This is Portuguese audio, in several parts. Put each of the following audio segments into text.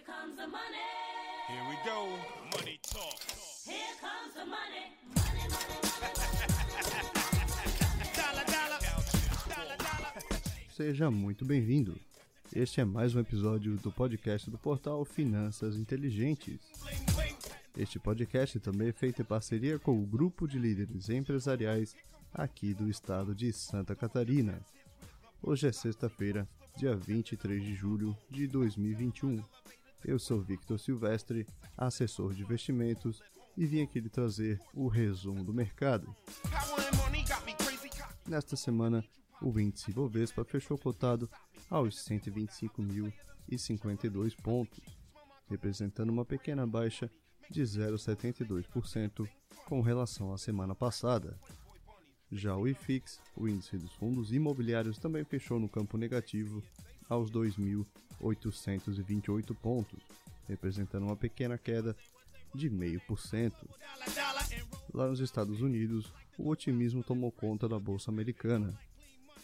Here comes the money. Here we go. Money talk. Here comes the money. Money, money, money. Dollar, dollar. Dollar, dollar. Seja muito bem-vindo. Este é mais um episódio do podcast do portal Finanças Inteligentes. Este podcast também é feito em parceria com o grupo de líderes empresariais aqui do estado de Santa Catarina. Hoje é sexta-feira, dia 23 de julho de 2021. Eu sou Victor Silvestre, assessor de investimentos, e vim aqui lhe trazer o resumo do mercado. Nesta semana, o índice Bovespa fechou cotado aos 125.052 pontos, representando uma pequena baixa de 0,72% com relação à semana passada. Já o IFIX, o índice dos fundos imobiliários, também fechou no campo negativo aos 2.828 pontos, representando uma pequena queda de 0,5%. Dollar, dollar. And roll. Lá nos Estados Unidos, o otimismo tomou conta da bolsa americana.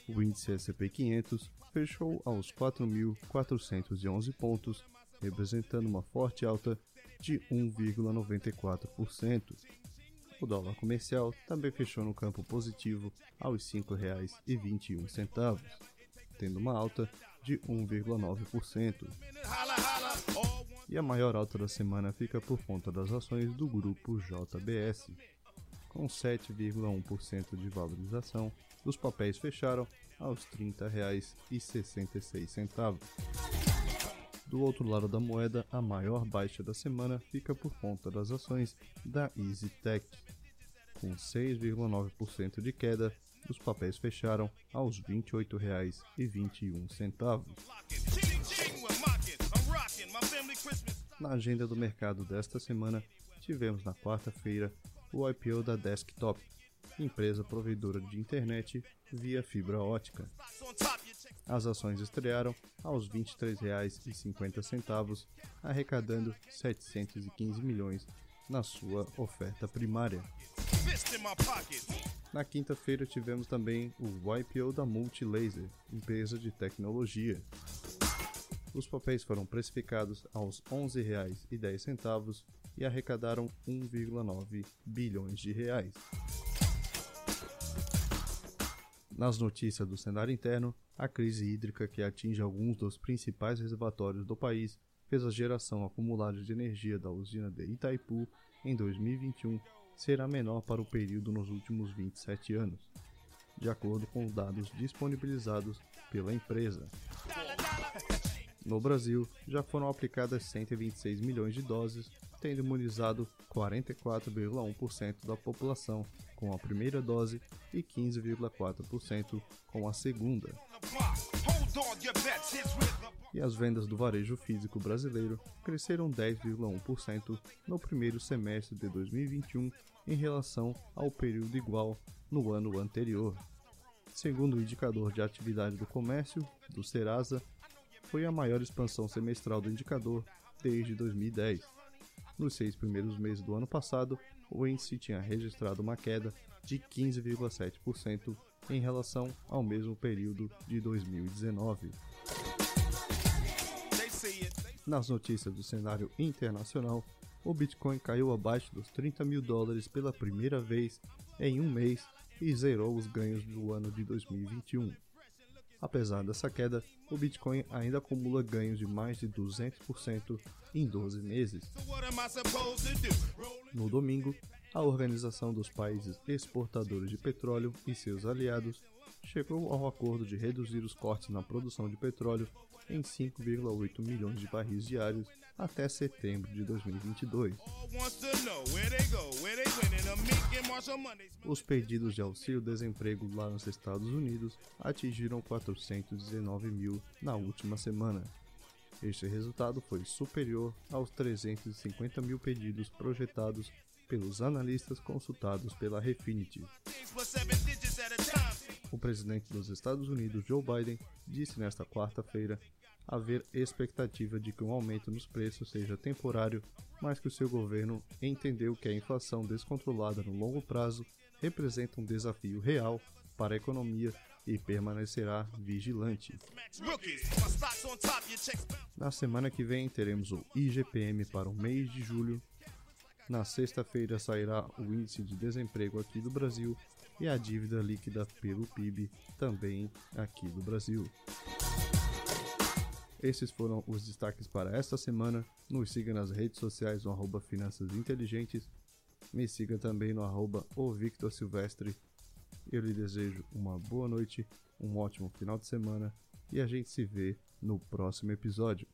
O índice S&P 500 fechou aos 4.411 pontos, representando uma forte alta de 1,94%. O dólar comercial também fechou no campo positivo aos R$ 5,21, tendo uma alta de 1,9%. Holla, holla. All one. E a maior alta da semana fica por conta das ações do grupo JBS. Com 7,1% de valorização, os papéis fecharam aos R$ 30,66. Do outro lado da moeda, a maior baixa da semana fica por conta das ações da EasyTech. Com 6,9% de queda, os papéis fecharam aos R$ 28,21. Locking. Ching, ching. We're mocking. I'm rocking. My family Christmas. Na agenda do mercado desta semana, tivemos na quarta-feira o IPO da Desktop, empresa provedora de internet via fibra ótica. As ações estrearam aos R$ 23,50, arrecadando 715 milhões na sua oferta primária. Na quinta-feira tivemos também o IPO da Multilaser, empresa de tecnologia. Os papéis foram precificados aos R$ 11,10 e arrecadaram 1,9 bilhões de reais. Nas notícias do cenário interno, a crise hídrica que atinge alguns dos principais reservatórios do país fez a geração acumulada de energia da usina de Itaipu em 2021 ser a menor para o período nos últimos 27 anos, de acordo com os dados disponibilizados pela empresa. No Brasil, já foram aplicadas 126 milhões de doses, tendo imunizado 44,1% da população com a primeira dose e 15,4% com a segunda. E as vendas do varejo físico brasileiro cresceram 10,1% no primeiro semestre de 2021 em relação ao período igual no ano anterior. Segundo o indicador de atividade do comércio, do Serasa, foi a maior expansão semestral do indicador desde 2010. Nos seis primeiros meses do ano passado, o índice tinha registrado uma queda de 15,7% em relação ao mesmo período de 2019. They see it. They Nas notícias do cenário internacional, o Bitcoin caiu abaixo dos 30 mil dólares pela primeira vez em um mês e zerou os ganhos do ano de 2021. Apesar dessa queda, o Bitcoin ainda acumula ganhos de mais de 200% em 12 meses. No domingo, a Organização dos Países Exportadores de Petróleo e seus aliados chegou ao acordo de reduzir os cortes na produção de petróleo em 5,8 milhões de barris diários até setembro de 2022. All wants to know where they go, where they winning. A Meek and Marshall Mondays. Os pedidos de auxílio-desemprego lá nos Estados Unidos atingiram 419 mil na última semana. Este resultado foi superior aos 350 mil pedidos projetados pelos analistas consultados pela Refinitiv. O presidente dos Estados Unidos, Joe Biden, disse nesta quarta-feira haver expectativa de que um aumento nos preços seja temporário, mas que o seu governo entendeu que a inflação descontrolada no longo prazo representa um desafio real para a economia e permanecerá vigilante. Na semana que vem teremos o IGPM para o mês de julho. Na sexta-feira sairá o índice de desemprego aqui do Brasil e a dívida líquida pelo PIB também aqui do Brasil. Esses foram os destaques para esta semana. Nos siga nas redes sociais no arroba Finanças Inteligentes. Me siga também no arroba o Victor Silvestre. Eu lhe desejo uma boa noite, um ótimo final de semana e a gente se vê no próximo episódio.